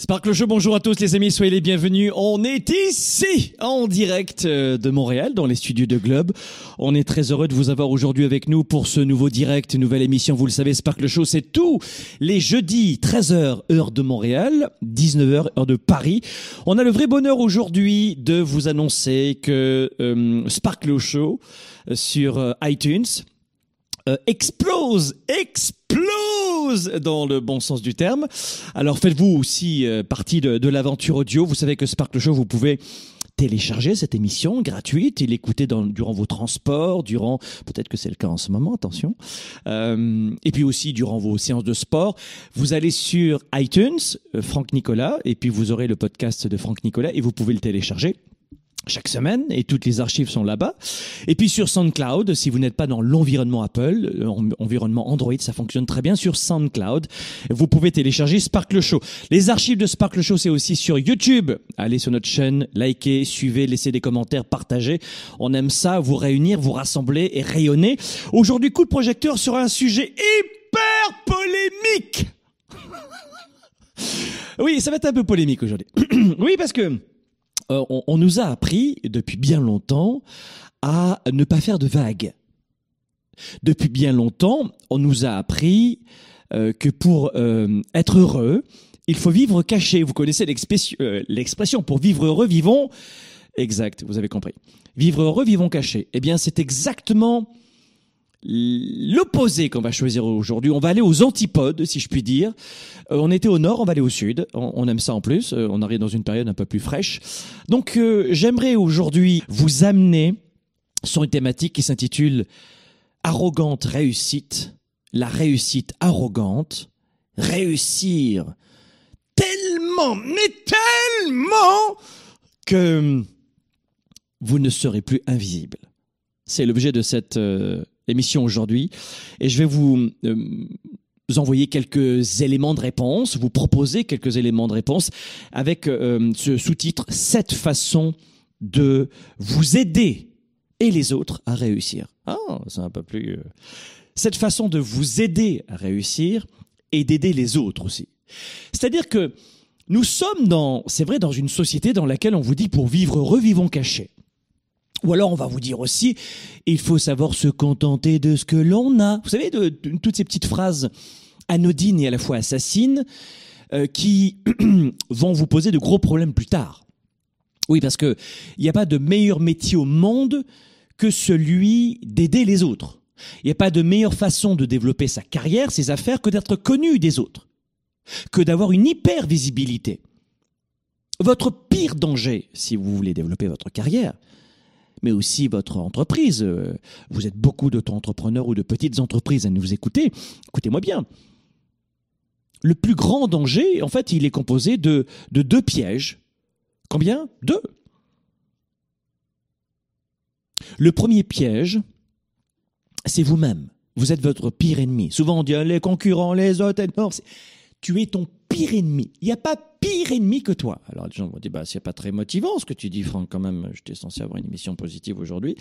Sparkle Show, bonjour à tous les amis, soyez les bienvenus. On est ici, en direct euh, de Montréal, dans les studios de Globe. On est très heureux de vous avoir aujourd'hui avec nous pour ce nouveau direct, nouvelle émission. Vous le savez, Sparkle Show, c'est tous les jeudis, 13h, heure de Montréal, 19h, heure de Paris. On a le vrai bonheur aujourd'hui de vous annoncer que euh, Sparkle Show euh, sur iTunes explose, explose dans le bon sens du terme. Alors faites-vous aussi euh, partie de, l'aventure audio. Vous savez que Sparkle Show, vous pouvez télécharger cette émission gratuite et l'écouter durant vos transports, durant peut-être que c'est le cas en ce moment, attention, Euh, et puis aussi durant vos séances de sport. Vous allez sur iTunes, euh, Franck Nicolas, et puis vous aurez le podcast de Franck Nicolas et vous pouvez le télécharger chaque semaine et toutes les archives sont là-bas. Et puis sur SoundCloud, si vous n'êtes pas dans l'environnement Apple, euh, en- environnement Android, ça fonctionne très bien sur SoundCloud. Vous pouvez télécharger Sparkle Show. Les archives de Sparkle Show, c'est aussi sur YouTube. Allez sur notre chaîne, likez, suivez, laissez des commentaires, partagez. On aime ça, vous réunir, vous rassembler et rayonner. Aujourd'hui, coup de projecteur sur un sujet hyper polémique. Oui, ça va être un peu polémique aujourd'hui. oui, parce que on, on nous a appris depuis bien longtemps à ne pas faire de vagues. Depuis bien longtemps, on nous a appris euh, que pour euh, être heureux, il faut vivre caché. Vous connaissez l'expression, euh, l'expression pour vivre heureux, vivons. Exact, vous avez compris. Vivre heureux, vivons caché. Eh bien, c'est exactement l'opposé qu'on va choisir aujourd'hui. On va aller aux antipodes, si je puis dire. Euh, on était au nord, on va aller au sud. On, aime ça en plus. Euh, on arrive dans une période un peu plus fraîche. Donc, euh, j'aimerais aujourd'hui vous amener sur une thématique qui s'intitule Arrogante réussite. La réussite arrogante. Réussir tellement, mais tellement que vous ne serez plus invisible. C'est l'objet de cette émission aujourd'hui. Et je vais vous, euh, envoyer quelques éléments de réponse, vous proposer quelques éléments de réponse avec euh, ce sous-titre « Sept façons de vous aider et les autres à réussir ». Ah, c'est un peu plus... euh, Cette façon de vous aider à réussir et d'aider les autres aussi. C'est-à-dire que nous sommes dans, c'est vrai, dans une société dans laquelle on vous dit pour vivre heureux, vivons cachés. Ou alors on va vous dire aussi, il faut savoir se contenter de ce que l'on a. Vous savez, de, toutes ces petites phrases anodines et à la fois assassines euh, qui vont vous poser de gros problèmes plus tard. Oui, parce que il n'y a pas de meilleur métier au monde que celui d'aider les autres. Il n'y a pas de meilleure façon de développer sa carrière, ses affaires, que d'être connu des autres, que d'avoir une hyper visibilité. Votre pire danger, si vous voulez développer votre carrière, mais aussi votre entreprise. euh, Vous êtes beaucoup d'auto-entrepreneurs ou de petites entreprises à nous écouter. Écoutez-moi bien. Le plus grand danger, en fait, il est composé de, de deux pièges. Combien? Deux. Le premier piège, c'est vous-même. Vous êtes votre pire ennemi. Souvent on dit ah, les concurrents, les autres, tu es ton pire ennemi. Il n'y a pas pire ennemi que toi. Alors les gens vont dire bah c'est pas très motivant ce que tu dis Franck quand même. J'étais censé avoir une émission positive aujourd'hui.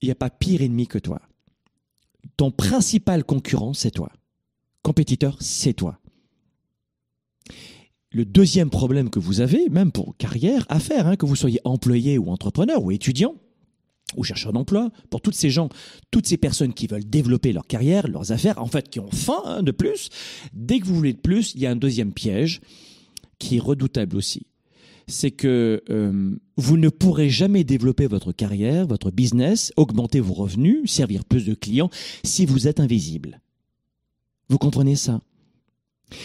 Il n'y a pas pire ennemi que toi. Ton principal concurrent c'est toi. Compétiteur c'est toi. Le deuxième problème que vous avez, même pour carrière, à faire, hein, que vous soyez employé ou entrepreneur ou étudiant, ou chercheurs d'emploi, pour toutes ces gens, toutes ces personnes qui veulent développer leur carrière, leurs affaires, en fait, qui ont faim hein, de plus, dès que vous voulez de plus, il y a un deuxième piège qui est redoutable aussi. c'est que euh, vous ne pourrez jamais développer votre carrière, votre business, augmenter vos revenus, servir plus de clients si vous êtes invisible. Vous comprenez ça?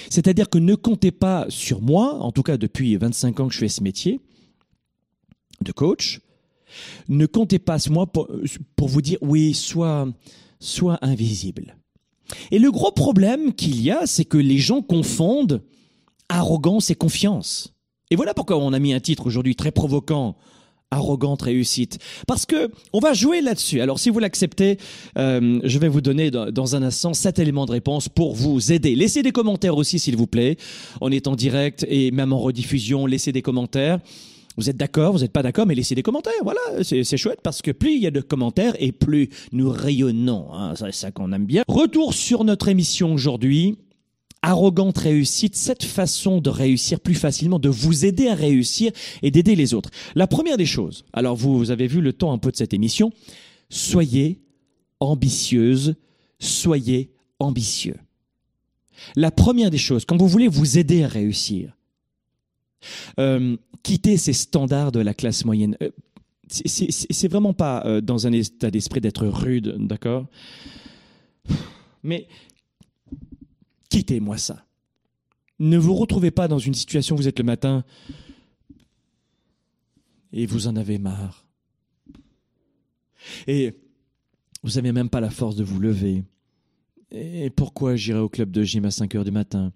C'est-à-dire que ne comptez pas sur moi, en tout cas depuis 25 ans que je fais ce métier de coach, ne comptez pas sur moi pour, vous dire oui, sois, sois invisible. Et le gros problème qu'il y a, c'est que les gens confondent arrogance et confiance. Et voilà pourquoi on a mis un titre aujourd'hui très provoquant arrogante réussite. Parce que on va jouer là-dessus. Alors si vous l'acceptez, euh, je vais vous donner dans, un instant sept éléments de réponse pour vous aider. Laissez des commentaires aussi s'il vous plaît. On est en direct et même en rediffusion, laissez des commentaires. Vous êtes d'accord, vous n'êtes pas d'accord, mais laissez des commentaires. Voilà, c'est chouette parce que plus il y a de commentaires et plus nous rayonnons. Hein, c'est ça qu'on aime bien. Retour sur notre émission aujourd'hui. Arrogante réussite, cette façon de réussir plus facilement, de vous aider à réussir et d'aider les autres. La première des choses, alors vous, vous avez vu le temps un peu de cette émission, soyez ambitieuse, soyez ambitieux. La première des choses, quand vous voulez vous aider à réussir, euh, quitter ces standards de la classe moyenne. Euh, c'est vraiment pas euh, dans un état d'esprit d'être rude, d'accord? Mais quittez-moi ça. Ne vous retrouvez pas dans une situation où vous êtes le matin et vous en avez marre. Et vous n'avez même pas la force de vous lever. Et pourquoi j'irai au club de gym à 5 heures du matin?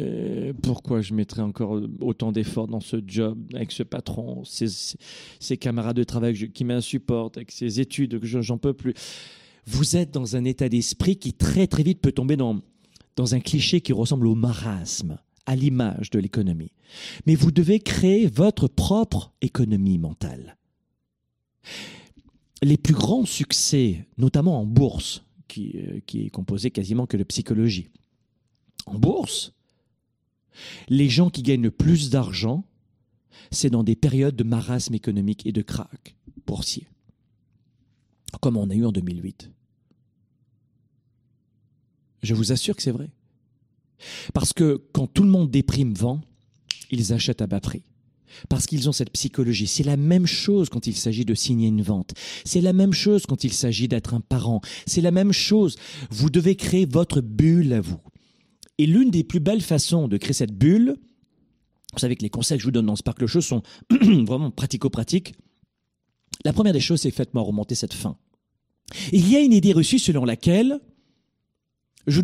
Euh, pourquoi je mettrais encore autant d'efforts dans ce job avec ce patron, ces, camarades de travail qui m'insupportent, avec ces études que j'en peux plus Vous êtes dans un état d'esprit qui très très vite peut tomber dans, dans un cliché qui ressemble au marasme, à l'image de l'économie. Mais vous devez créer votre propre économie mentale. Les plus grands succès, notamment en bourse, qui, euh, qui est composé quasiment que de psychologie, en bourse, les gens qui gagnent le plus d'argent, c'est dans des périodes de marasme économique et de krach boursier, comme on a eu en 2008. Je vous assure que c'est vrai. Parce que quand tout le monde déprime vend, ils achètent à bas prix. Parce qu'ils ont cette psychologie. C'est la même chose quand il s'agit de signer une vente. C'est la même chose quand il s'agit d'être un parent. C'est la même chose. Vous devez créer votre bulle à vous. Et l'une des plus belles façons de créer cette bulle, vous savez que les conseils que je vous donne dans Sparkle Show sont vraiment pratico-pratiques. La première des choses, c'est faites-moi remonter cette fin. Il y a une idée reçue selon laquelle je,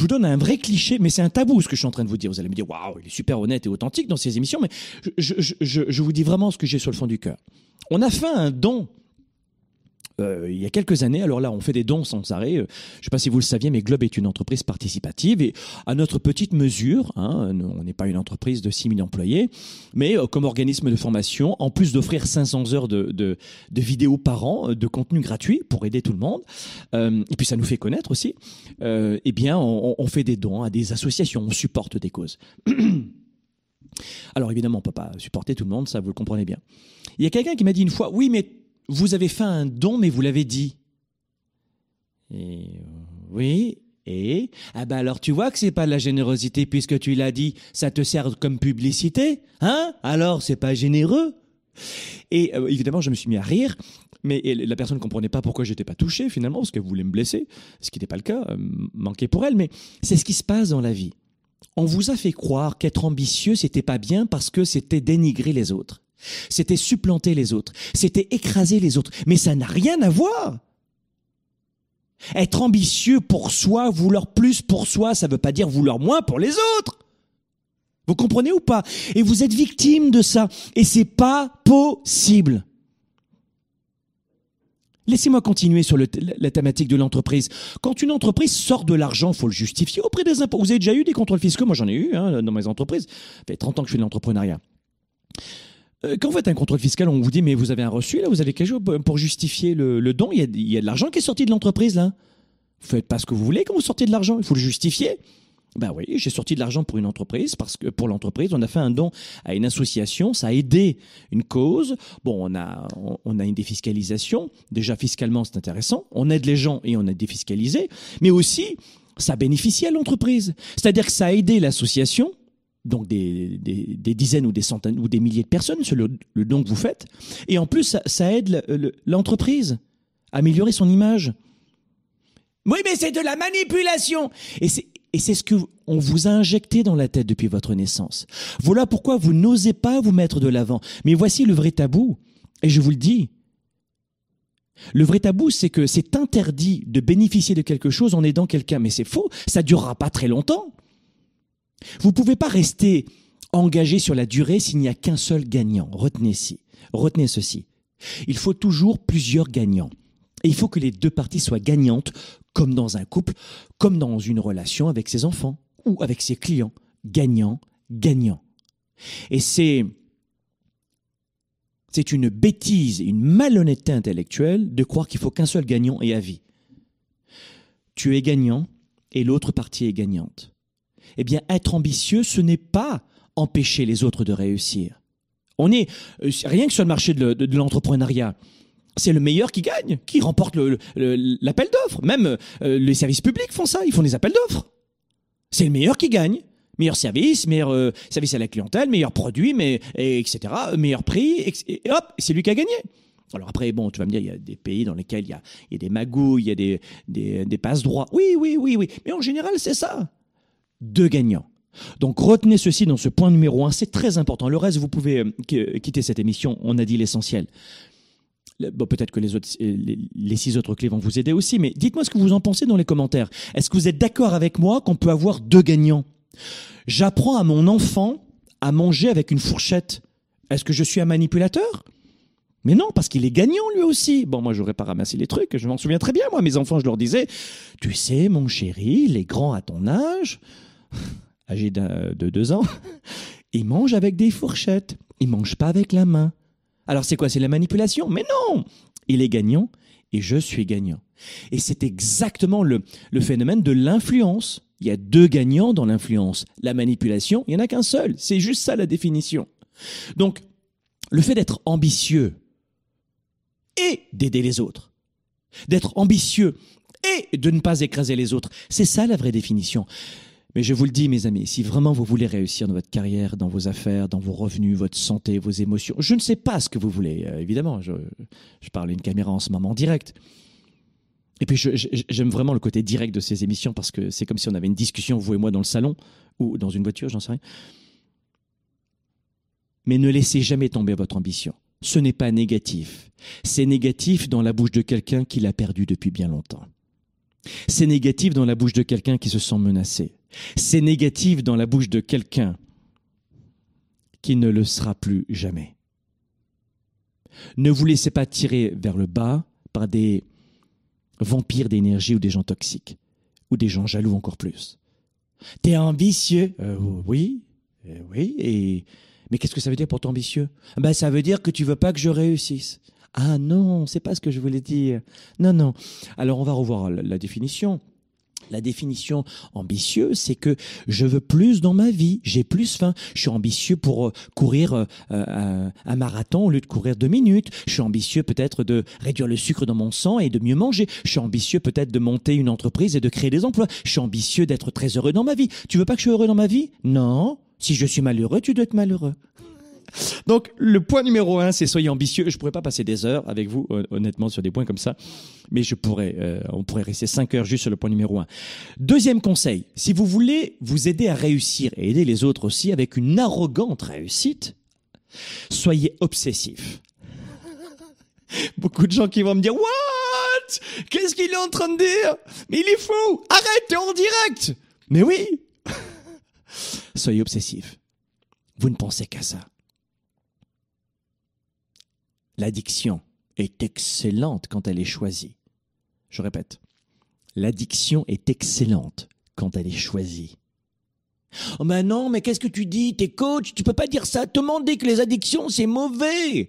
vous donne un vrai cliché, mais c'est un tabou ce que je suis en train de vous dire. Vous allez me dire, waouh, il est super honnête et authentique dans ses émissions, mais je, vous dis vraiment ce que j'ai sur le fond du cœur. On a fait un don euh, il y a quelques années. Alors là, on fait des dons sans arrêt. Euh, je ne sais pas si vous le saviez, mais Globe est une entreprise participative et à notre petite mesure, hein, on n'est pas une entreprise de 6000 employés, mais euh, comme organisme de formation, en plus d'offrir 500 heures de, de, de, vidéos par an, de contenu gratuit pour aider tout le monde, et puis ça nous fait connaître aussi, eh bien, on, on fait des dons à des associations, on supporte des causes. Alors évidemment, on ne peut pas supporter tout le monde, ça vous le comprenez bien. Il y a quelqu'un qui m'a dit une fois, oui, mais vous avez fait un don, mais vous l'avez dit. Et, oui, et ah ben alors tu vois que c'est pas de la générosité puisque tu l'as dit, ça te sert comme publicité, hein? Alors c'est pas généreux. Et euh, évidemment, je me suis mis à rire, mais la personne ne comprenait pas pourquoi j'étais pas touché finalement parce qu'elle voulait me blesser, ce qui n'était pas le cas, euh, manquer pour elle. Mais c'est ce qui se passe dans la vie. On vous a fait croire qu'être ambitieux c'était pas bien parce que c'était dénigrer les autres. C'était supplanter les autres. C'était écraser les autres. Mais ça n'a rien à voir. Être ambitieux pour soi, vouloir plus pour soi, ça ne veut pas dire vouloir moins pour les autres. Vous comprenez ou pas? Et vous êtes victime de ça. Et c'est pas possible. Laissez-moi continuer sur la thématique de l'entreprise. Quand une entreprise sort de l'argent, faut le justifier auprès des impôts. Vous avez déjà eu des contrôles fiscaux? Moi, j'en ai eu hein, dans mes entreprises. Ça fait 30 ans que je fais de l'entrepreneuriat. Euh, quand vous faites un contrôle fiscal, on vous dit mais vous avez un reçu là, vous avez quelque chose pour justifier le, don. Il y, a, de l'argent qui est sorti de l'entreprise là. Vous faites pas ce que vous voulez quand vous sortez de l'argent. Il faut le justifier. Ben oui, j'ai sorti de l'argent pour une entreprise parce que pour l'entreprise, on a fait un don à une association, ça a aidé une cause. Bon, on a on a une défiscalisation. Déjà fiscalement, c'est intéressant. On aide les gens et on est défiscalisé, mais aussi ça bénéficie à l'entreprise. C'est-à-dire que ça a aidé l'association donc des, des, dizaines ou des centaines ou des milliers de personnes sur le, don que vous faites. Et en plus, ça, aide l'entreprise à améliorer son image. Oui, mais c'est de la manipulation. Et c'est, et c'est ce que on vous a injecté dans la tête depuis votre naissance. Voilà pourquoi vous n'osez pas vous mettre de l'avant. Mais voici le vrai tabou. Et je vous le dis. Le vrai tabou, c'est que c'est interdit de bénéficier de quelque chose en aidant quelqu'un. Mais c'est faux. Ça durera pas très longtemps. Vous ne pouvez pas rester engagé sur la durée s'il n'y a qu'un seul gagnant. Retenez, ci, retenez ceci. Il faut toujours plusieurs gagnants. Et il faut que les deux parties soient gagnantes, comme dans un couple, comme dans une relation avec ses enfants ou avec ses clients. Gagnant, gagnant. Et c'est, une bêtise, une malhonnêteté intellectuelle de croire qu'il faut qu'un seul gagnant et à vie. Tu es gagnant et l'autre partie est gagnante eh bien, être ambitieux, ce n'est pas empêcher les autres de réussir. On est euh, rien que sur le marché de l'entrepreneuriat. C'est le meilleur qui gagne, qui remporte l'appel d'offres. Même euh, les services publics font ça, ils font des appels d'offres. C'est le meilleur qui gagne. Meilleur service, meilleur euh, service à la clientèle, meilleur produit, etc., meilleur prix, et, hop, c'est lui qui a gagné. Alors après, bon, tu vas me dire, il y a des pays dans lesquels il y a, des magouilles, il y a des passe-droits. Oui, oui, oui, oui. Mais en général, c'est ça deux gagnants. Donc retenez ceci dans ce point numéro un, c'est très important. Le reste, vous pouvez euh, quitter cette émission, on a dit l'essentiel. Bon, peut-être que les, autres, les, six autres clés vont vous aider aussi, mais dites-moi ce que vous en pensez dans les commentaires. Est-ce que vous êtes d'accord avec moi qu'on peut avoir deux gagnants? J'apprends à mon enfant à manger avec une fourchette. Est-ce que je suis un manipulateur? Mais non, parce qu'il est gagnant lui aussi. Bon, moi, j'aurais pas ramassé les trucs. Je m'en souviens très bien. Moi, mes enfants, je leur disais, tu sais, mon chéri, les grands à ton âge, âgé de deux ans, ils mangent avec des fourchettes. Ils mangent pas avec la main. Alors c'est quoi? C'est la manipulation? Mais non Il est gagnant et je suis gagnant. Et c'est exactement le, le phénomène de l'influence. Il y a deux gagnants dans l'influence. La manipulation, il n'y en a qu'un seul. C'est juste ça la définition. Donc, le fait d'être ambitieux et d'aider les autres, d'être ambitieux et de ne pas écraser les autres, c'est ça la vraie définition. Mais je vous le dis, mes amis, si vraiment vous voulez réussir dans votre carrière, dans vos affaires, dans vos revenus, votre santé, vos émotions, je ne sais pas ce que vous voulez, euh, évidemment. Je, parle à une caméra en ce moment en direct. Et puis, j'aime vraiment le côté direct de ces émissions parce que c'est comme si on avait une discussion, vous et moi, dans le salon ou dans une voiture, j'en sais rien. Mais ne laissez jamais tomber votre ambition. Ce n'est pas négatif. C'est négatif dans la bouche de quelqu'un qui l'a perdu depuis bien longtemps. C'est négatif dans la bouche de quelqu'un qui se sent menacé. C'est négatif dans la bouche de quelqu'un qui ne le sera plus jamais. Ne vous laissez pas tirer vers le bas par des vampires d'énergie ou des gens toxiques, ou des gens jaloux encore plus. T'es ambitieux euh, Oui, euh, oui. Mais qu'est-ce que ça veut dire pour ton ambitieux Ben ça veut dire que tu veux pas que je réussisse. Ah non, c'est pas ce que je voulais dire. Non, non. Alors on va revoir la définition. La définition ambitieuse, c'est que je veux plus dans ma vie, j'ai plus faim. Je suis ambitieux pour euh, courir euh, un, marathon au lieu de courir deux minutes. Je suis ambitieux peut-être de réduire le sucre dans mon sang et de mieux manger. Je suis ambitieux peut-être de monter une entreprise et de créer des emplois. Je suis ambitieux d'être très heureux dans ma vie. Tu veux pas que je sois heureux dans ma vie? Non. Si je suis malheureux, tu dois être malheureux. Donc, le point numéro un, c'est soyez ambitieux. Je pourrais pas passer des heures avec vous, honnêtement, sur des points comme ça, mais je pourrais, euh, on pourrait rester cinq heures juste sur le point numéro un. Deuxième conseil, si vous voulez vous aider à réussir et aider les autres aussi avec une arrogante réussite, soyez obsessif. Beaucoup de gens qui vont me dire, what? Qu'est-ce qu'il est en train de dire? Mais il est fou! Arrête, t'es en direct! Mais oui! soyez obsessif. Vous ne pensez qu'à ça. L'addiction est excellente quand elle est choisie. Je répète, l'addiction est excellente quand elle est choisie. Oh mais non, mais qu'est-ce que tu dis? T'es coach, tu peux pas dire ça. Tout le monde que les addictions, c'est mauvais.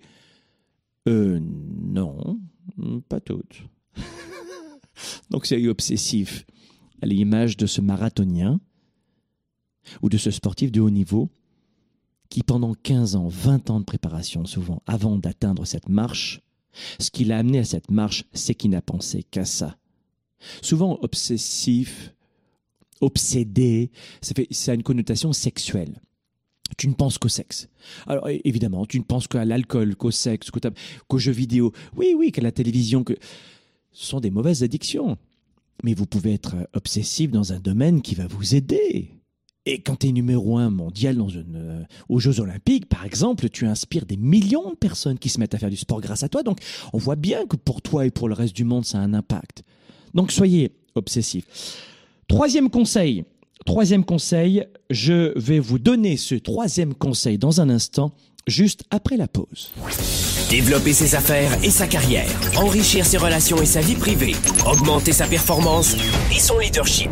Euh, non, pas toutes. Donc c'est obsessif à l'image de ce marathonien ou de ce sportif de haut niveau qui pendant 15 ans, 20 ans de préparation souvent, avant d'atteindre cette marche, ce qui l'a amené à cette marche, c'est qu'il n'a pensé qu'à ça. Souvent obsessif, obsédé, ça, a une connotation sexuelle. tu ne penses qu'au sexe. Alors évidemment, tu ne penses qu'à l'alcool, qu'au sexe, qu'aux jeux vidéo. Oui, oui, qu'à la télévision. Que ce sont des mauvaises addictions. Mais vous pouvez être obsessif dans un domaine qui va vous aider. Et quand tu es numéro un mondial euh, aux Jeux Olympiques, par exemple, tu inspires des millions de personnes qui se mettent à faire du sport grâce à toi. Donc, on voit bien que pour toi et pour le reste du monde, ça a un impact. Donc, soyez obsessifs. Troisième conseil. Troisième conseil, je vais vous donner ce troisième conseil dans un instant, juste après la pause. Développer ses affaires et sa carrière, enrichir ses relations et sa vie privée, augmenter sa performance et son leadership.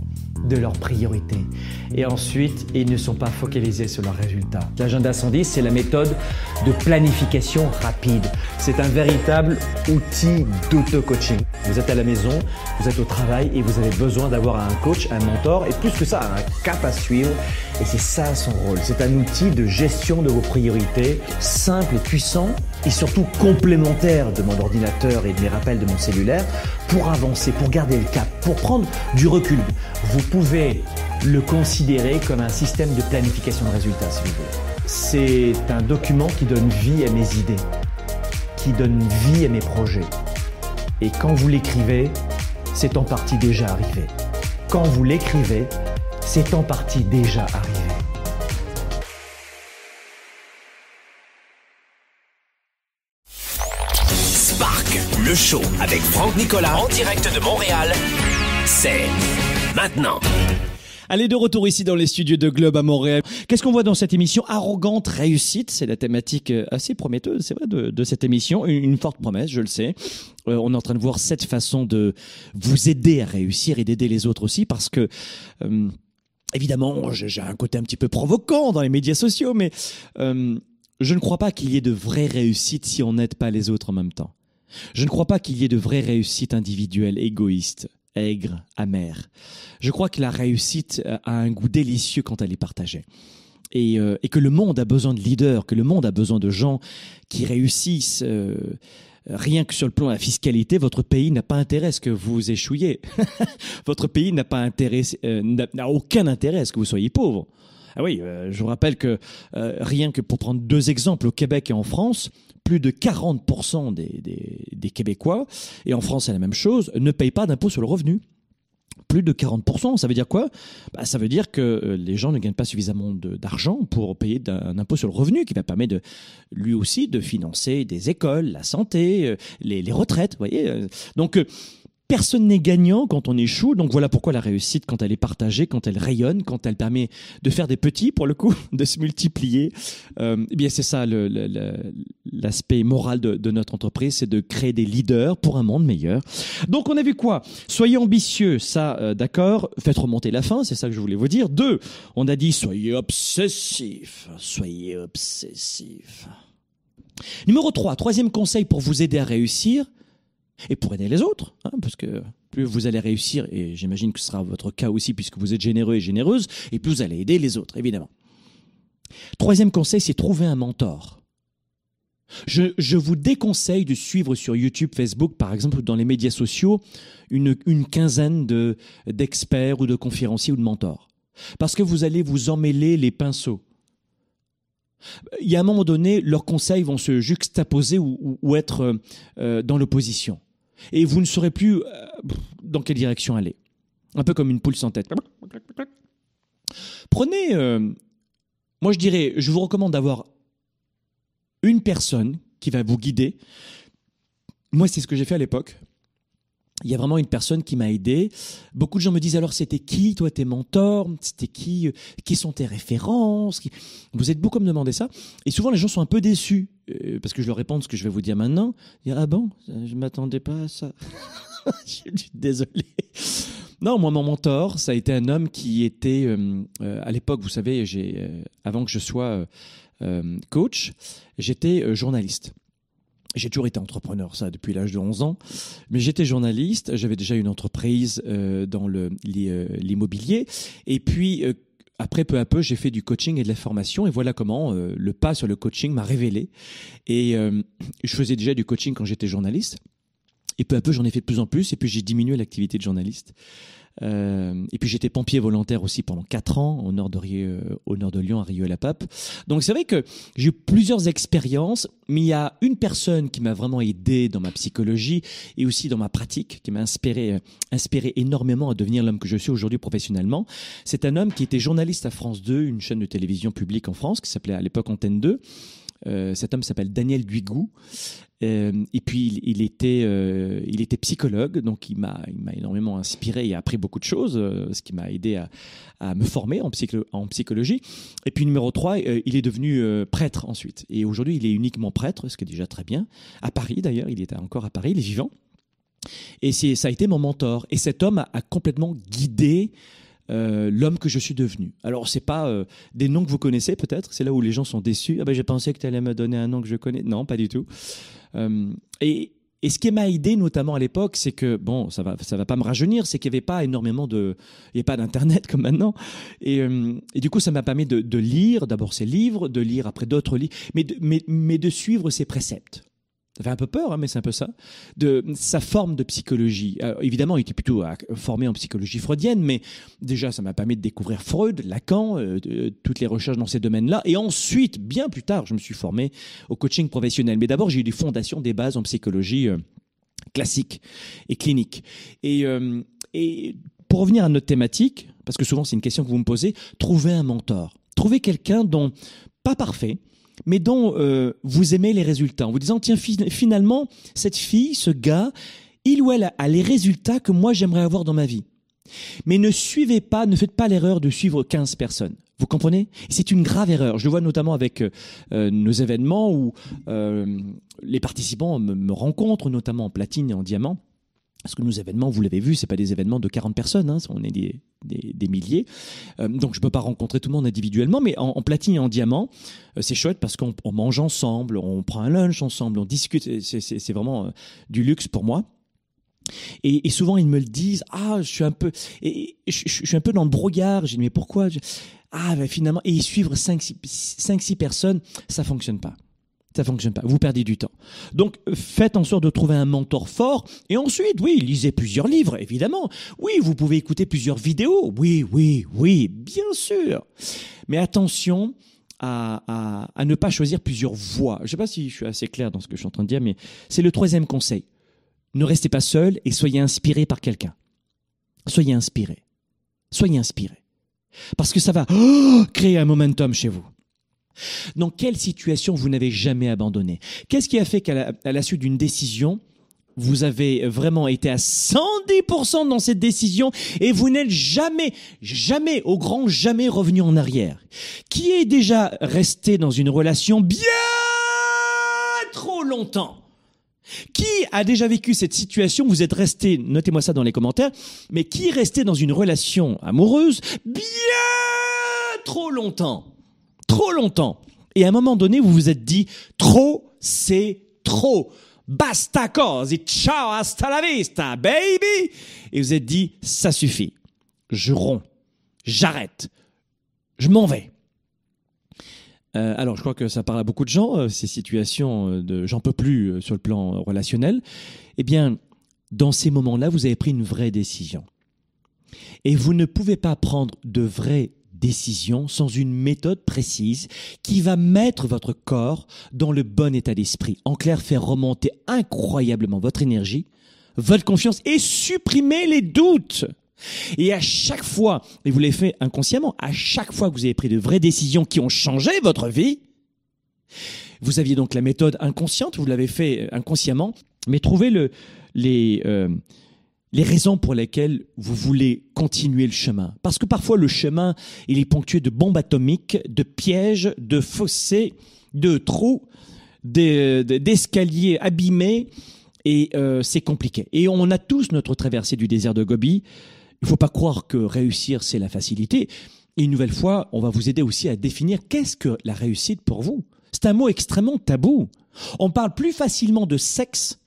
de leurs priorités. Et ensuite, ils ne sont pas focalisés sur leurs résultats. L'agenda 110, c'est la méthode de planification rapide. C'est un véritable outil d'auto-coaching. Vous êtes à la maison, vous êtes au travail et vous avez besoin d'avoir un coach, un mentor et plus que ça, un cap à suivre. Et c'est ça son rôle. C'est un outil de gestion de vos priorités, simple puissant et surtout complémentaire de mon ordinateur et de mes rappels de mon cellulaire pour avancer, pour garder le cap, pour prendre du recul. Vous pouvez le considérer comme un système de planification de résultats, si vous voulez. C'est un document qui donne vie à mes idées, qui donne vie à mes projets. Et quand vous l'écrivez, c'est en partie déjà arrivé. Quand vous l'écrivez, c'est en partie déjà arrivé. Spark, le show avec Franck Nicolas en direct de Montréal, c'est maintenant. Allez, de retour ici dans les studios de Globe à Montréal. Qu'est-ce qu'on voit dans cette émission? Arrogante réussite, c'est la thématique euh, assez prometteuse, c'est vrai, de, cette émission. Une, forte promesse, je le sais. Euh, on est en train de voir cette façon de vous aider à réussir et d'aider les autres aussi, parce que... Euh, évidemment, j'ai un côté un petit peu provoquant dans les médias sociaux, mais je ne crois pas qu'il y ait de vraies réussites si on n'aide pas les autres en même temps. Je ne crois pas qu'il y ait de vraies réussites individuelles, égoïstes aigre, amer. Je crois que la réussite a un goût délicieux quand elle est partagée. Et, euh, que le monde a besoin de leaders, que le monde a besoin de gens qui réussissent. Euh, rien que sur le plan de la fiscalité, votre pays n'a pas intérêt à ce que vous échouiez. votre pays n'a pas intérêt, euh, n'a aucun intérêt à ce que vous soyez pauvre. Ah oui, je vous rappelle que rien que pour prendre deux exemples, au Québec et en France, plus de 40% des, Québécois, et en France c'est la même chose, ne payent pas d'impôt sur le revenu plus de 40%. Ça veut dire quoi? Bah, Ça veut dire que euh, les gens ne gagnent pas suffisamment d'argent pour payer un impôt sur le revenu qui va permettre lui aussi de financer des écoles, la santé, euh, les, les retraites. voyez euh. Donc Personne n'est gagnant quand on échoue, donc voilà pourquoi la réussite, quand elle est partagée, quand elle rayonne, quand elle permet de faire des petits, pour le coup, de se multiplier, euh, eh bien c'est ça l'aspect moral de, notre entreprise, c'est de créer des leaders pour un monde meilleur. Donc on a vu quoi? Soyez ambitieux, ça, euh, d'accord. Faites remonter la fin, c'est ça que je voulais vous dire. Deux, on a dit soyez obsessif, soyez obsessif. Numéro 3, troisième conseil pour vous aider à réussir, et pour aider les autres, hein, parce que plus vous allez réussir, et j'imagine que ce sera votre cas aussi puisque vous êtes généreux et généreuse, et plus vous allez aider les autres, évidemment. Troisième conseil, c'est trouver un mentor. Je, vous déconseille de suivre sur YouTube, Facebook, par exemple, ou dans les médias sociaux, une, une quinzaine d'experts ou de conférenciers ou de mentors. Parce que vous allez vous emmêler les pinceaux. Il y a un moment donné, leurs conseils vont se juxtaposer ou, être euh, dans l'opposition et vous ne saurez plus euh, dans quelle direction aller. Un peu comme une poule sans tête. Prenez, euh, moi je dirais, je vous recommande d'avoir une personne qui va vous guider. Moi, c'est ce que j'ai fait à l'époque il y a vraiment une personne qui m'a aidé. Beaucoup de gens me disent alors c'était qui? Toi tes mentors C'était qui? Euh, Qui sont tes références? Vous êtes beaucoup à me demander ça. Et souvent les gens sont un peu déçus euh, parce que je leur réponds ce que je vais vous dire maintenant. Dire ah bon? Je m'attendais pas à ça. je suis désolé. Non, moi mon mentor ça a été un homme qui était euh, à l'époque vous savez avant que je sois coach j'étais journaliste. J'ai toujours été entrepreneur, ça, depuis l'âge de 11 ans. Mais j'étais journaliste, j'avais déjà une entreprise euh, dans euh, l'immobilier. Et puis, euh, après, peu à peu, j'ai fait du coaching et de la formation. Et voilà comment le pas sur le coaching m'a révélé. Et je faisais déjà du coaching quand j'étais journaliste. Et peu à peu, j'en ai fait de plus en plus. Et puis, j'ai diminué l'activité de journaliste. Euh, et puis j'étais pompier volontaire aussi pendant quatre ans au nord de, euh, au nord de Lyon, à Rieux-la-Pape. Donc c'est vrai que j'ai eu plusieurs expériences, mais il y a une personne qui m'a vraiment aidé dans ma psychologie et aussi dans ma pratique, qui m'a inspiré, euh, inspiré énormément à devenir l'homme que je suis aujourd'hui professionnellement. C'est un homme qui était journaliste à France 2, une chaîne de télévision publique en France, qui s'appelait à l'époque Antenne 2. Euh, cet homme s'appelle Daniel Duigou. Euh, et puis il, était, euh, il était psychologue, donc il m'a, énormément inspiré et appris beaucoup de choses, ce qui m'a aidé à, me former en, psychologie. Et puis numéro 3, il est devenu prêtre ensuite. Et aujourd'hui, il est uniquement prêtre, ce qui est déjà très bien. À Paris d'ailleurs, il était encore à Paris, il est vivant. Et ça a été mon mentor. Et cet homme a complètement guidé euh, l'homme que je suis devenu. Alors, c'est pas euh, des noms que vous connaissez peut-être, c'est là où les gens sont déçus. Ah ben, j'ai pensé que tu allais me donner un nom que je connais. Non, pas du tout. Euh, et, et ce qui m'a aidé notamment à l'époque, c'est que bon, ça va, ça va pas me rajeunir, c'est qu'il n'y avait pas énormément de, il n'y a pas d'internet comme maintenant, et, et, du coup, ça m'a permis de, de lire d'abord ces livres, de lire après d'autres livres, mais mais, mais de suivre ses préceptes. Ça fait un peu peur, hein, mais c'est un peu ça. De sa forme de psychologie. Euh, évidemment, il était plutôt euh, formé en psychologie freudienne, mais déjà, ça m'a permis de découvrir Freud, Lacan, euh, toutes les recherches dans ces domaines-là. Et ensuite, bien plus tard, je me suis formé au coaching professionnel. Mais d'abord, j'ai eu des fondations, des bases en psychologie classique et clinique. Et, et pour revenir à notre thématique, parce que souvent c'est une question que vous me posez, trouver un mentor. Trouver quelqu'un dont, pas parfait, mais dont euh, vous aimez les résultats, en vous disant, tiens, finalement, cette fille, ce gars, il ou elle a les résultats que moi j'aimerais avoir dans ma vie. Mais ne suivez pas, ne faites pas l'erreur de suivre 15 personnes. Vous comprenez? C'est une grave erreur. Je le vois notamment avec euh, nos événements où euh, les participants me rencontrent, notamment en platine et en diamant parce que nos événements, vous l'avez vu, c'est pas des événements de 40 personnes, hein, on est des, des, des milliers. Euh, donc je peux pas rencontrer tout le monde individuellement, mais en, en platine et en diamant, euh, c'est chouette parce qu'on mange ensemble, on prend un lunch ensemble, on discute. C'est vraiment euh, du luxe pour moi. Et, et, souvent ils me le disent, ah, je suis un peu, et, je, suis un peu dans le brouillard. J'ai dit mais pourquoi? Ah, ben, finalement, et suivre 5-6 personnes, ça fonctionne pas ça fonctionne pas. Vous perdez du temps. Donc, faites en sorte de trouver un mentor fort. Et ensuite, oui, lisez plusieurs livres, évidemment. Oui, vous pouvez écouter plusieurs vidéos. Oui, oui, oui, bien sûr. Mais attention à, à, à ne pas choisir plusieurs voies. Je ne sais pas si je suis assez clair dans ce que je suis en train de dire, mais c'est le troisième conseil. Ne restez pas seul et soyez inspiré par quelqu'un. Soyez inspiré. Soyez inspiré. Parce que ça va créer un momentum chez vous. Dans quelle situation vous n'avez jamais abandonné? Qu'est-ce qui a fait qu'à la, suite d'une décision, vous avez vraiment été à 110% dans cette décision et vous n'êtes jamais, jamais, au grand jamais revenu en arrière? Qui est déjà resté dans une relation bien trop longtemps? Qui a déjà vécu cette situation? Vous êtes resté, notez-moi ça dans les commentaires, mais qui est resté dans une relation amoureuse bien trop longtemps? Trop longtemps. Et à un moment donné, vous vous êtes dit, trop, c'est trop. Basta cose, ciao, hasta la vista, baby. Et vous êtes dit, ça suffit. Je romps. J'arrête. Je m'en vais. Euh, alors, je crois que ça parle à beaucoup de gens, euh, ces situations euh, de j'en peux plus sur le plan relationnel. Eh bien, dans ces moments-là, vous avez pris une vraie décision. Et vous ne pouvez pas prendre de vraies décision sans une méthode précise qui va mettre votre corps dans le bon état d'esprit. En clair, faire remonter incroyablement votre énergie, votre confiance et supprimer les doutes. Et à chaque fois, et vous l'avez fait inconsciemment, à chaque fois que vous avez pris de vraies décisions qui ont changé votre vie, vous aviez donc la méthode inconsciente, vous l'avez fait inconsciemment, mais trouvez le, les, euh, les raisons pour lesquelles vous voulez continuer le chemin. Parce que parfois le chemin, il est ponctué de bombes atomiques, de pièges, de fossés, de trous, d'escaliers abîmés, et euh, c'est compliqué. Et on a tous notre traversée du désert de Gobi. Il ne faut pas croire que réussir, c'est la facilité. Et une nouvelle fois, on va vous aider aussi à définir qu'est-ce que la réussite pour vous. C'est un mot extrêmement tabou. On parle plus facilement de sexe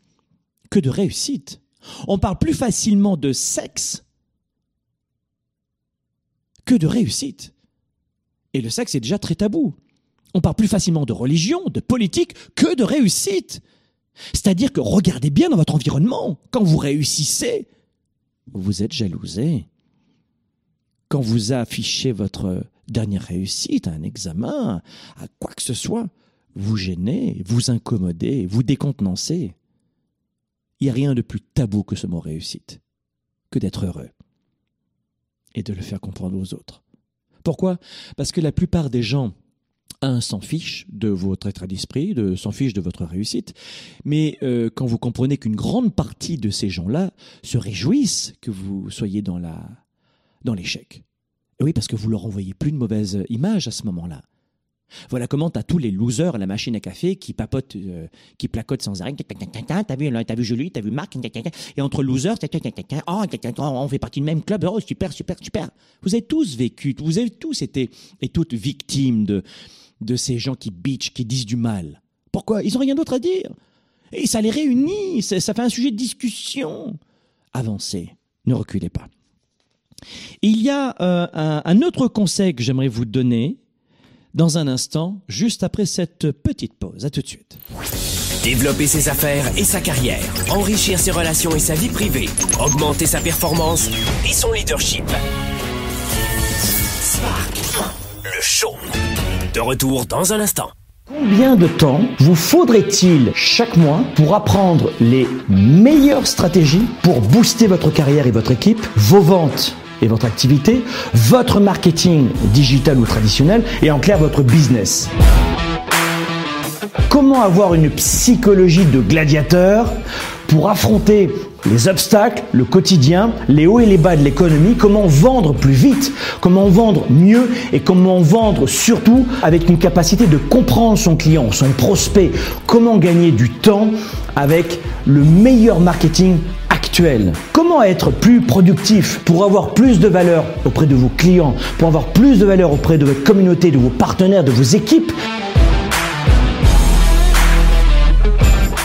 que de réussite. On parle plus facilement de sexe que de réussite. Et le sexe est déjà très tabou. On parle plus facilement de religion, de politique, que de réussite. C'est-à-dire que regardez bien dans votre environnement. Quand vous réussissez, vous êtes jalousé. Quand vous affichez votre dernière réussite à un examen, à quoi que ce soit, vous gênez, vous incommodez, vous décontenancez. Il n'y a rien de plus tabou que ce mot réussite, que d'être heureux et de le faire comprendre aux autres. Pourquoi? Parce que la plupart des gens, un, s'en fichent de votre état d'esprit, de s'en fichent de votre réussite, mais euh, quand vous comprenez qu'une grande partie de ces gens-là se réjouissent que vous soyez dans la dans l'échec. Oui, parce que vous leur envoyez plus de mauvaise image à ce moment-là. Voilà comment t'as tous les losers à la machine à café qui papotent, euh, qui placotent sans arrêt. T'as vu, t'as vu Julie, t'as vu Marc, et entre losers, oh, on fait partie du même club, oh, super, super, super. Vous avez tous vécu, vous avez tous été et toutes victimes de, de ces gens qui bitchent, qui disent du mal. Pourquoi? Ils ont rien d'autre à dire. Et ça les réunit, ça, fait un sujet de discussion. Avancez, ne reculez pas. Il y a euh, un autre conseil que j'aimerais vous donner, dans un instant, juste après cette petite pause. À tout de suite. Développer ses affaires et sa carrière, enrichir ses relations et sa vie privée, augmenter sa performance et son leadership. Spark, le show. De retour dans un instant. Combien de temps vous faudrait-il chaque mois pour apprendre les meilleures stratégies pour booster votre carrière et votre équipe, vos ventes et votre activité, votre marketing digital ou traditionnel et en clair votre business. Comment avoir une psychologie de gladiateur pour affronter les obstacles, le quotidien, les hauts et les bas de l'économie, comment vendre plus vite, comment vendre mieux? Et comment vendre surtout avec une capacité de comprendre son client, son prospect, comment gagner du temps avec le meilleur marketing Comment être plus productif pour avoir plus de valeur auprès de vos clients, pour avoir plus de valeur auprès de votre communauté, de vos partenaires, de vos équipes?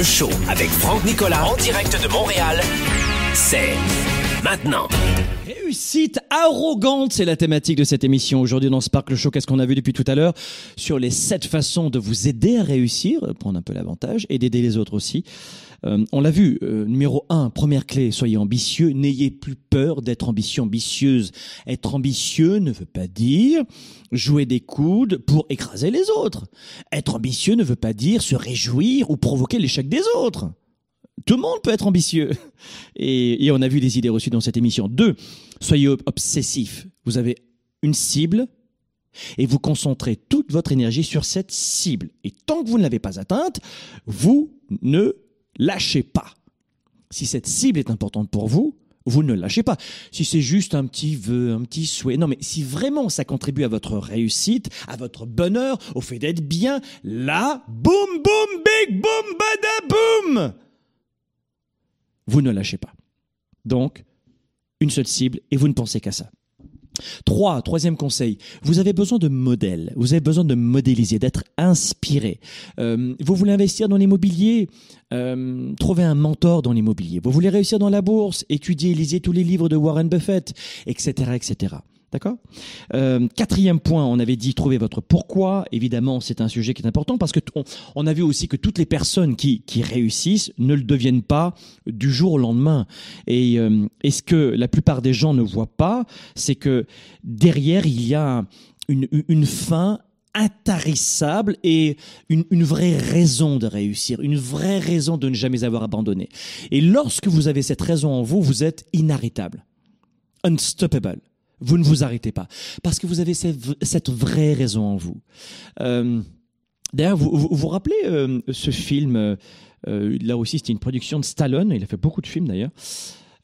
Le show avec Franck Nicolas en direct de Montréal, c'est maintenant. Réussite arrogante, c'est la thématique de cette émission. Aujourd'hui dans Spark le Show, qu'est-ce qu'on a vu depuis tout à l'heure Sur les sept façons de vous aider à réussir, prendre un peu l'avantage et d'aider les autres aussi. Euh, on l'a vu, euh, numéro un, première clé, soyez ambitieux, n'ayez plus peur d'être ambitieux, ambitieuse. Être ambitieux ne veut pas dire jouer des coudes pour écraser les autres. Être ambitieux ne veut pas dire se réjouir ou provoquer l'échec des autres. Tout le monde peut être ambitieux. Et, et on a vu des idées reçues dans cette émission. Deux, soyez obsessif. Vous avez une cible et vous concentrez toute votre énergie sur cette cible. Et tant que vous ne l'avez pas atteinte, vous ne lâchez pas. Si cette cible est importante pour vous, vous ne lâchez pas. Si c'est juste un petit vœu, un petit souhait, non mais si vraiment ça contribue à votre réussite, à votre bonheur, au fait d'être bien, là, boum, boum, big, boum, bada, boum Vous ne lâchez pas. Donc, une seule cible et vous ne pensez qu'à ça. Trois, troisième conseil, vous avez besoin de modèles, vous avez besoin de modéliser, d'être inspiré. Euh, vous voulez investir dans l'immobilier, euh, trouver un mentor dans l'immobilier. Vous voulez réussir dans la bourse, étudier, lisez tous les livres de Warren Buffett, etc., etc. D'accord euh, Quatrième point, on avait dit trouver votre pourquoi. Évidemment, c'est un sujet qui est important parce que on, a vu aussi que toutes les personnes qui, réussissent ne le deviennent pas du jour au lendemain. Et, euh, et ce que la plupart des gens ne voient pas, c'est que derrière, il y a une, une fin intarissable et une, une, vraie raison de réussir, une vraie raison de ne jamais avoir abandonné. Et lorsque vous avez cette raison en vous, vous êtes inarrêtable, unstoppable. Vous ne vous arrêtez pas parce que vous avez cette vraie raison en vous. Euh, D'ailleurs, vous, vous rappelez euh, ce film euh, Là aussi, c'était une production de Stallone. Il a fait beaucoup de films d'ailleurs.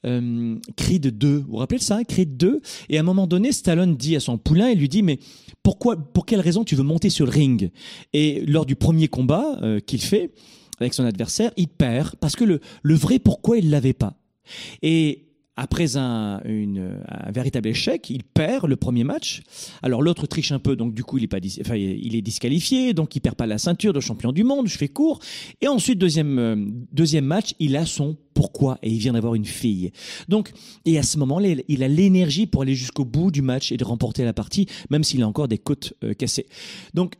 Euh, Creed 2. Vous vous rappelez de ça Creed 2. Et à un moment donné, Stallone dit à son poulain, il lui dit, mais pourquoi, pour quelle raison tu veux monter sur le ring? Et lors du premier combat qu'il fait avec son adversaire, il perd parce que le, le vrai pourquoi il l'avait pas. Et après un, véritable échec, il perd le premier match. Alors l'autre triche un peu, donc du coup il est pas, enfin, il est disqualifié, donc il perd pas la ceinture de champion du monde. Je fais court. Et ensuite deuxième euh, deuxième match, il a son pourquoi et il vient d'avoir une fille. Donc et à ce moment-là, il a l'énergie pour aller jusqu'au bout du match et de remporter la partie, même s'il a encore des côtes euh, cassées. Donc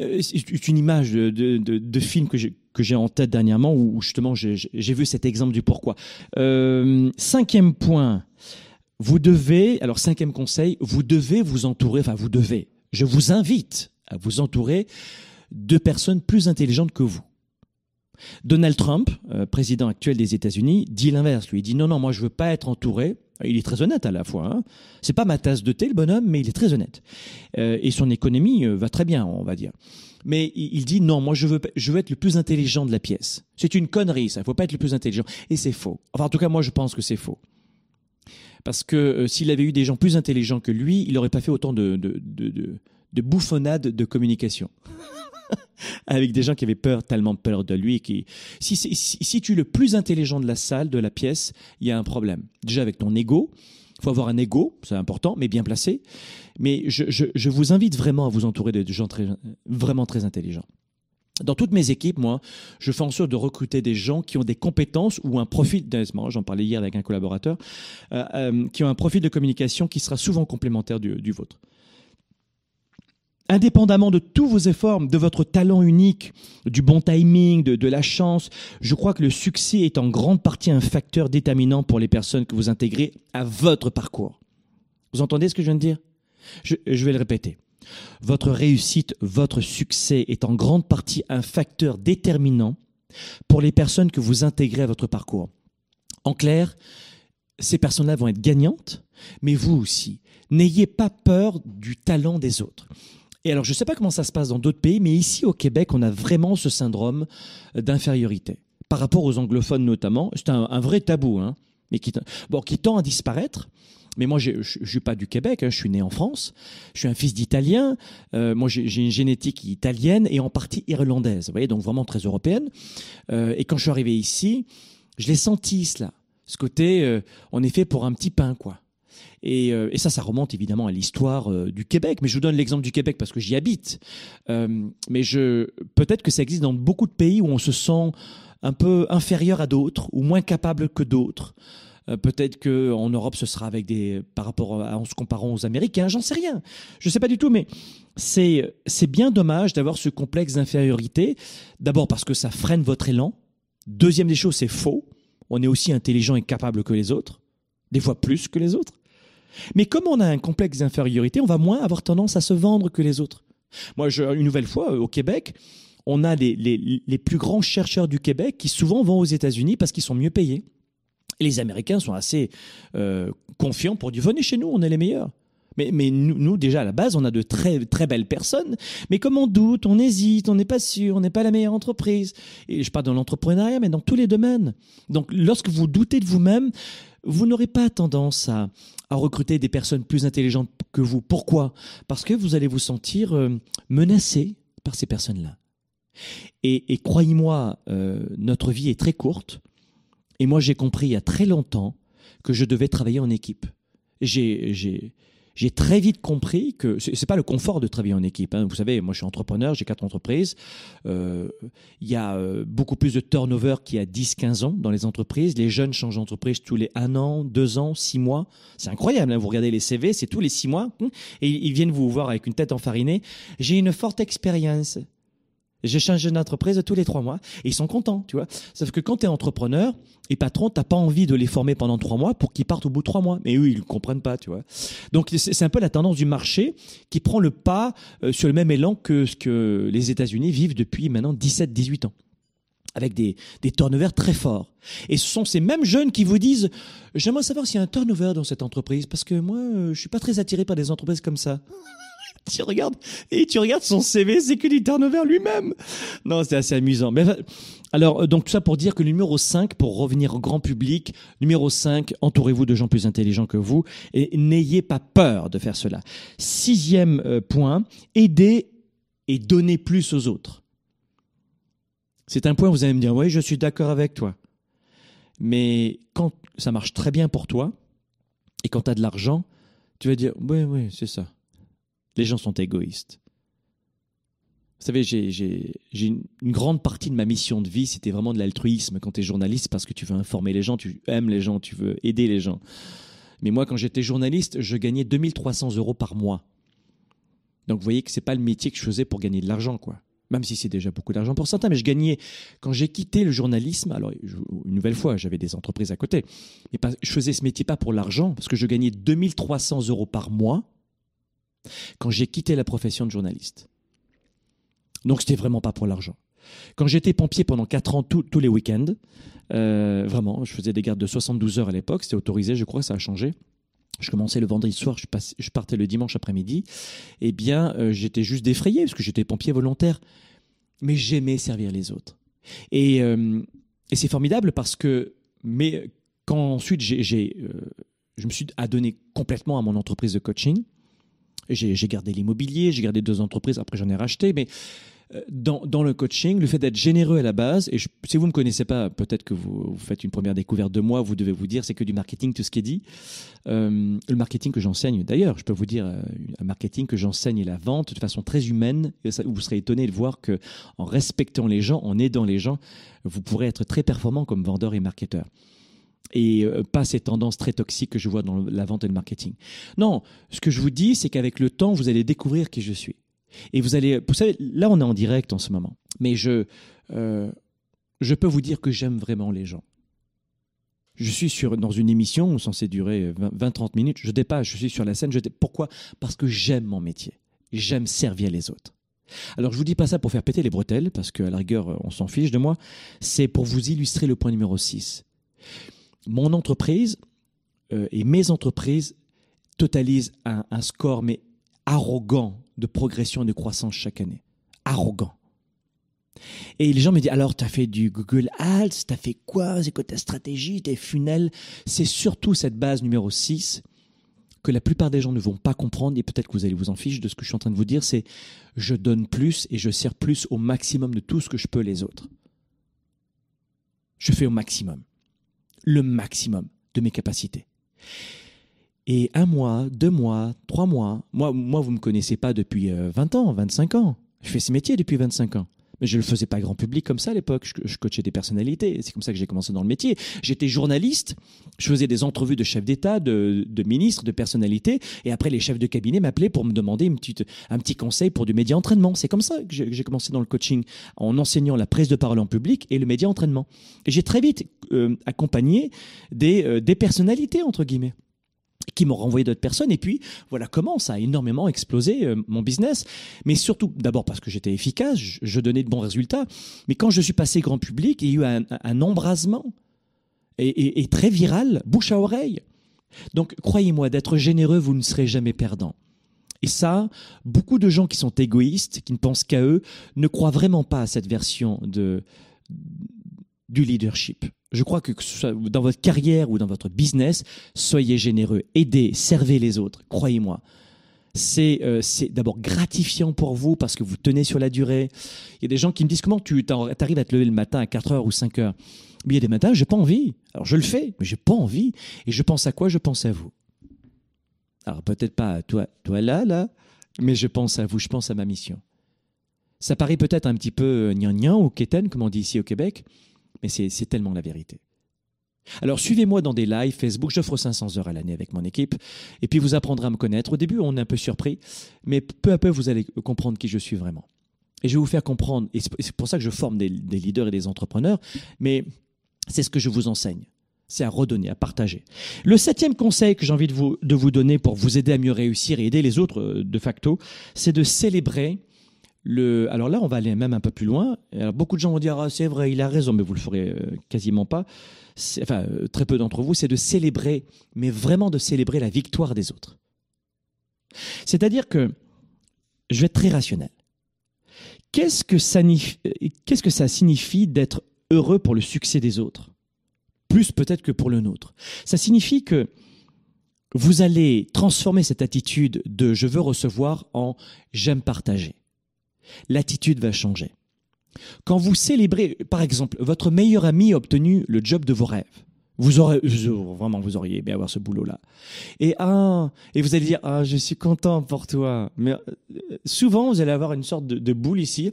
euh, c'est une image de, de, film que j'ai que j'ai en tête dernièrement où justement j'ai vu cet exemple du pourquoi. Euh, cinquième point, vous devez, alors cinquième conseil, vous devez vous entourer, enfin vous devez, je vous invite à vous entourer de personnes plus intelligentes que vous. Donald Trump, euh, président actuel des États-Unis, dit l'inverse. Lui, il dit non, non, moi je veux pas être entouré. Il est très honnête à la fois. Hein. C'est pas ma tasse de thé, le bonhomme, mais il est très honnête. Euh, et son économie va très bien, on va dire. Mais il dit non, moi je veux, être le plus intelligent de la pièce. C'est une connerie, ça. Il faut pas être le plus intelligent. Et c'est faux. Enfin, en tout cas, moi je pense que c'est faux. Parce que euh, s'il avait eu des gens plus intelligents que lui, il n'aurait pas fait autant de, de, de, de, de bouffonnades de communication. avec des gens qui avaient peur, tellement peur de lui. Si, si tu es le plus intelligent de la salle, de la pièce, il y a un problème. Déjà avec ton ego. Il faut avoir un ego, c'est important, mais bien placé. Mais je, je, vous invite vraiment à vous entourer de gens très, vraiment très intelligents. Dans toutes mes équipes, moi, je fais en sorte de recruter des gens qui ont des compétences ou un profil, j'en parlais hier avec un collaborateur, euh, euh, qui ont un profil de communication qui sera souvent complémentaire du, vôtre indépendamment de tous vos efforts, de votre talent unique, du bon timing, de, la chance, je crois que le succès est en grande partie un facteur déterminant pour les personnes que vous intégrez à votre parcours. Vous entendez ce que je viens de dire? Je, vais le répéter. Votre réussite, votre succès est en grande partie un facteur déterminant pour les personnes que vous intégrez à votre parcours. En clair, ces personnes-là vont être gagnantes, mais vous aussi. N'ayez pas peur du talent des autres. Et alors, je ne sais pas comment ça se passe dans d'autres pays, mais ici au Québec, on a vraiment ce syndrome d'infériorité. Par rapport aux anglophones notamment, c'est un, un, vrai tabou, hein, mais qui, bon, qui tend à disparaître. Mais moi, je ne suis pas du Québec, hein, je suis né en France, je suis un fils d'Italien, euh, moi j'ai une génétique italienne et en partie irlandaise, vous voyez, donc vraiment très européenne. Euh, et quand je suis arrivé ici, je l'ai senti cela, ce côté, euh, est fait pour un petit pain, quoi. Et, et, ça, ça remonte évidemment à l'histoire du Québec. Mais je vous donne l'exemple du Québec parce que j'y habite. mais peut-être que ça existe dans beaucoup de pays où on se sent un peu inférieur à d'autres ou moins capable que d'autres. Euh, peut-être que en Europe, ce sera avec des par rapport en se comparant aux Américains. J'en sais rien. Je sais pas du tout, mais c'est bien dommage d'avoir ce complexe d'infériorité. D'abord parce que ça freine votre élan. Deuxième des choses, c'est faux. On est aussi intelligent et capable que les autres, des fois plus que les autres. Mais comme on a un complexe d'infériorité, on va moins avoir tendance à se vendre que les autres. Moi, une nouvelle fois, au Québec, on a les, les, les plus grands chercheurs du Québec qui souvent vont aux États-Unis parce qu'ils sont mieux payés. Les Américains sont assez euh, confiants pour dire venez chez nous, on est les meilleurs. Mais, nous, déjà à la base, on a de très très belles personnes. Mais comme on doute, on hésite, on n'est pas sûr, on n'est pas la meilleure entreprise. Et je parle dans l'entrepreneuriat, mais dans tous les domaines. Donc, lorsque vous doutez de vous-même, vous n'aurez pas tendance à, recruter des personnes plus intelligentes que vous. Pourquoi? Parce que vous allez vous sentir euh, menacé par ces personnes-là. Et, et croyez-moi, euh, notre vie est très courte. Et moi, j'ai compris il y a très longtemps que je devais travailler en équipe. J'ai, très vite compris que c'est, pas le confort de travailler en équipe. Hein. Vous savez, moi, je suis entrepreneur, j'ai quatre entreprises. Euh, il y a euh, beaucoup plus de turnover qu'il y a 10-15 ans dans les entreprises. Les jeunes changent d'entreprise tous les un an, deux ans, six mois. C'est incroyable. Hein. Vous regardez les CV, c'est tous les six mois. Et ils viennent vous voir avec une tête enfarinée. J'ai une forte expérience. J'ai changé d'entreprise tous les trois mois et ils sont contents, tu vois. Sauf que quand tu es entrepreneur et patron, t'as pas envie de les former pendant trois mois pour qu'ils partent au bout de trois mois. Mais eux, ils ne comprennent pas, tu vois. Donc c'est un peu la tendance du marché qui prend le pas euh, sur le même élan que ce que les États-Unis vivent depuis maintenant 17-18 ans avec des, des turnovers très forts. Et ce sont ces mêmes jeunes qui vous disent J'aimerais savoir s'il y a un turnover dans cette entreprise, parce que moi, euh, je suis pas très attiré par des entreprises comme ça tu regardes et tu regardes son CV, c'est que du turnover lui-même. Non, c'est assez amusant. Mais alors, euh, donc tout ça pour dire que numéro 5, pour revenir au grand public, numéro 5, entourez-vous de gens plus intelligents que vous et n'ayez pas peur de faire cela. Sixième euh, point, aidez et donnez plus aux autres. C'est un point où vous allez me dire, oui, je suis d'accord avec toi. Mais quand ça marche très bien pour toi et quand tu as de l'argent, tu vas dire, oui, oui, c'est ça les gens sont égoïstes. Vous savez, j'ai une, grande partie de ma mission de vie, c'était vraiment de l'altruisme quand tu es journaliste, parce que tu veux informer les gens, tu aimes les gens, tu veux aider les gens. Mais moi, quand j'étais journaliste, je gagnais 2300 euros par mois. Donc vous voyez que c'est pas le métier que je faisais pour gagner de l'argent, quoi. Même si c'est déjà beaucoup d'argent pour certains, mais je gagnais, quand j'ai quitté le journalisme, alors une nouvelle fois, j'avais des entreprises à côté, mais pas, je faisais ce métier pas pour l'argent, parce que je gagnais 2300 euros par mois, quand j'ai quitté la profession de journaliste. Donc c'était vraiment pas pour l'argent. Quand j'étais pompier pendant 4 ans, tous les week-ends, euh, vraiment, je faisais des gardes de 72 heures à l'époque, c'était autorisé, je crois, ça a changé. Je commençais le vendredi soir, je, partais le dimanche après-midi. Eh bien, euh, j'étais juste défrayé parce que j'étais pompier volontaire. Mais j'aimais servir les autres. Et, euh, et c'est formidable parce que, mais quand ensuite j'ai, je me suis adonné complètement à mon entreprise de coaching, j'ai gardé l'immobilier, j'ai gardé deux entreprises, après j'en ai racheté, mais euh, dans, le coaching, le fait d'être généreux à la base, et si vous ne me connaissez pas, peut-être que vous, faites une première découverte de moi, vous devez vous dire c'est que du marketing, tout ce qui est dit. Euh, le marketing que j'enseigne, d'ailleurs, je peux vous dire, euh, un marketing que j'enseigne et la vente de façon très humaine, vous serez étonné de voir que en respectant les gens, en aidant les gens, vous pourrez être très performant comme vendeur et marketeur et euh, pas ces tendances très toxiques que je vois dans la vente et le marketing. Non, ce que je vous dis, c'est qu'avec le temps, vous allez découvrir qui je suis. Et vous allez, vous savez, là on est en direct en ce moment, mais je, euh, je peux vous dire que j'aime vraiment les gens. Je suis sur, dans une émission censée durer 20-30 minutes, je dépasse, je suis sur la scène. Je Pourquoi? Parce que j'aime mon métier. J'aime servir les autres. Alors je vous dis pas ça pour faire péter les bretelles, parce qu'à la rigueur on s'en fiche de moi, c'est pour vous illustrer le point numéro 6 mon entreprise euh, et mes entreprises totalisent un, score mais arrogant de progression et de croissance chaque année. Arrogant. Et les gens me disent, alors, tu as fait du Google Ads, tu as fait quoi? C'est quoi ta stratégie, tes funnels? C'est surtout cette base numéro 6 que la plupart des gens ne vont pas comprendre, et peut-être que vous allez vous en ficher de ce que je suis en train de vous dire, c'est je donne plus et je sers plus au maximum de tout ce que je peux les autres. Je fais au maximum, le maximum de mes capacités. Et un mois, deux mois, trois mois, moi, moi vous ne me connaissez pas depuis 20 euh, ans, 25 ans. Je fais ce métier depuis 25 ans. Mais je ne le faisais pas grand public comme ça à l'époque. Je, coachais des personnalités. C'est comme ça que j'ai commencé dans le métier. J'étais journaliste. Je faisais des entrevues de chefs d'État, de, ministres, de personnalités. Et après, les chefs de cabinet m'appelaient pour me demander une petite, un petit conseil pour du média entraînement. C'est comme ça que j'ai commencé dans le coaching, en enseignant la prise de parole en public et le média entraînement. Et j'ai très vite euh, accompagné euh, des personnalités, entre guillemets qui m'ont renvoyé d'autres personnes. Et puis, voilà comment ça a énormément explosé euh, mon business. Mais surtout, d'abord parce que j'étais efficace, je, donnais de bons résultats. Mais quand je suis passé grand public, il y a eu un, embrasement et, très viral, bouche à oreille. Donc, croyez-moi, d'être généreux, vous ne serez jamais perdant. Et ça, beaucoup de gens qui sont égoïstes, qui ne pensent qu'à eux, ne croient vraiment pas à cette version de, du leadership. Je crois que, dans votre carrière ou dans votre business, soyez généreux, aidez, servez les autres, croyez-moi. Euh, c'est d'abord gratifiant pour vous parce que vous tenez sur la durée. Il y a des gens qui me disent comment tu arrives à te lever le matin à 4 heures ou 5 heures? Mais il y a des matins, j'ai pas envie. Alors je le fais, mais j'ai pas envie. Et je pense à quoi? Je pense à vous. Alors peut-être pas à toi, toi là, là, mais je pense à vous, je pense à ma mission. Ça paraît peut-être un petit peu gnangnan ou quétaine, comme on dit ici au Québec, mais c'est tellement la vérité. Alors suivez-moi dans des lives Facebook, j'offre 500 heures à l'année avec mon équipe, et puis vous apprendrez à me connaître. Au début, on est un peu surpris, mais peu à peu, vous allez comprendre qui je suis vraiment. Et je vais vous faire comprendre, et c'est pour ça que je forme des, leaders et des entrepreneurs, mais c'est ce que je vous enseigne. C'est à redonner, à partager. Le septième conseil que j'ai envie de vous, de vous donner pour vous aider à mieux réussir et aider les autres euh, de facto, c'est de célébrer alors là, on va aller même un peu plus loin. Beaucoup de gens vont dire ah, c'est vrai, il a raison, mais vous le ferez euh, quasiment pas. Enfin, euh, très peu d'entre vous, c'est de célébrer, mais vraiment de célébrer la victoire des autres. C'est-à-dire que je vais être très rationnel. Qu'est-ce que ça, euh, qu'est-ce que ça signifie d'être heureux pour le succès des autres? Plus peut-être que pour le nôtre. Ça signifie que vous allez transformer cette attitude de je veux recevoir en j'aime partager l'attitude va changer. Quand vous célébrez, par exemple, votre meilleur ami a obtenu le job de vos rêves, vous aurez vraiment vous auriez aimé avoir ce boulot là. Et ah, et vous allez dire ah je suis content pour toi. Mais euh, souvent vous allez avoir une sorte de, boule ici.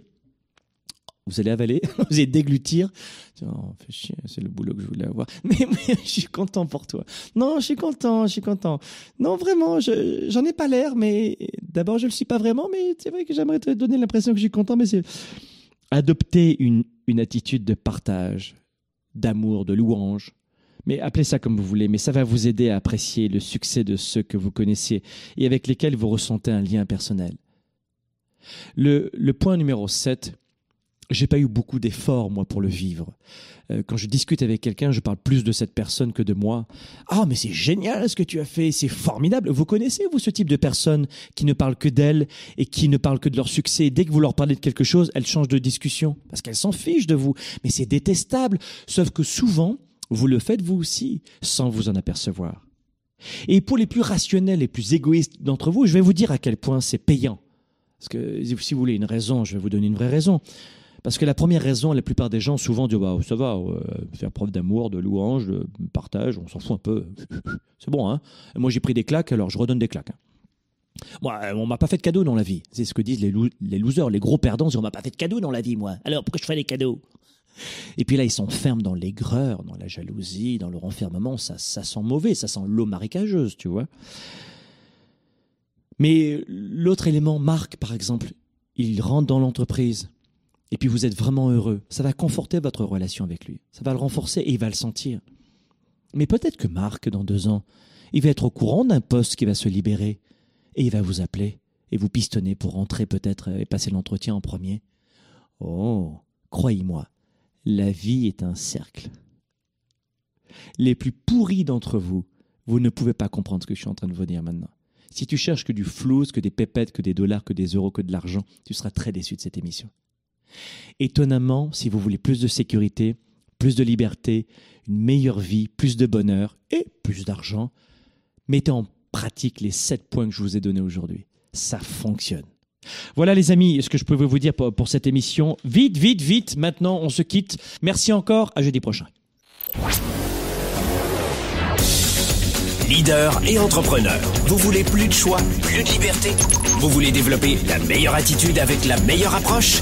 Vous allez avaler, vous allez déglutir. C'est le boulot que je voulais avoir. Mais, je suis content pour toi. Non, je suis content, je suis content. Non, vraiment, j'en ai pas l'air, mais D'abord, je le suis pas vraiment, mais c'est vrai que j'aimerais te donner l'impression que je suis content, mais c'est adopter une, une attitude de partage, d'amour, de louange. Mais appelez ça comme vous voulez, mais ça va vous aider à apprécier le succès de ceux que vous connaissez et avec lesquels vous ressentez un lien personnel. Le, le point numéro 7, j'ai pas eu beaucoup d'efforts, moi, pour le vivre. Euh, quand je discute avec quelqu'un, je parle plus de cette personne que de moi. Ah, mais c'est génial ce que tu as fait, c'est formidable. Vous connaissez, vous, ce type de personnes qui ne parlent que d'elles et qui ne parlent que de leur succès? Dès que vous leur parlez de quelque chose, elles changent de discussion parce qu'elles s'en fichent de vous. Mais c'est détestable. Sauf que souvent, vous le faites vous aussi, sans vous en apercevoir. Et pour les plus rationnels, les plus égoïstes d'entre vous, je vais vous dire à quel point c'est payant. Parce que si vous voulez une raison, je vais vous donner une vraie raison. Parce que la première raison, la plupart des gens souvent disent bah, ça va, faire preuve d'amour, de louange, de partage, on s'en fout un peu. C'est bon, hein Moi j'ai pris des claques, alors je redonne des claques. Hein. Moi, on m'a pas fait de cadeau dans la vie. C'est ce que disent les, les losers, les gros perdants. On m'a pas fait de cadeau dans la vie, moi. Alors pourquoi je fais des cadeaux? Et puis là, ils s'enferment dans l'aigreur, dans la jalousie, dans le renfermement. Ça, ça sent mauvais, ça sent l'eau marécageuse, tu vois. Mais l'autre élément, Marc, par exemple, il rentre dans l'entreprise et puis vous êtes vraiment heureux, ça va conforter votre relation avec lui. Ça va le renforcer et il va le sentir. Mais peut-être que Marc, dans deux ans, il va être au courant d'un poste qui va se libérer et il va vous appeler et vous pistonner pour rentrer peut-être et passer l'entretien en premier. Oh, croyez-moi, la vie est un cercle. Les plus pourris d'entre vous, vous ne pouvez pas comprendre ce que je suis en train de vous dire maintenant. Si tu cherches que du flou, que des pépettes, que des dollars, que des euros, que de l'argent, tu seras très déçu de cette émission. Étonnamment, si vous voulez plus de sécurité, plus de liberté, une meilleure vie, plus de bonheur et plus d'argent, mettez en pratique les sept points que je vous ai donnés aujourd'hui. Ça fonctionne. Voilà les amis, ce que je pouvais vous dire pour, pour cette émission. Vite, vite, vite, maintenant on se quitte. Merci encore, à jeudi prochain. Leader et entrepreneur. Vous voulez plus de choix, plus de liberté? Vous voulez développer la meilleure attitude avec la meilleure approche?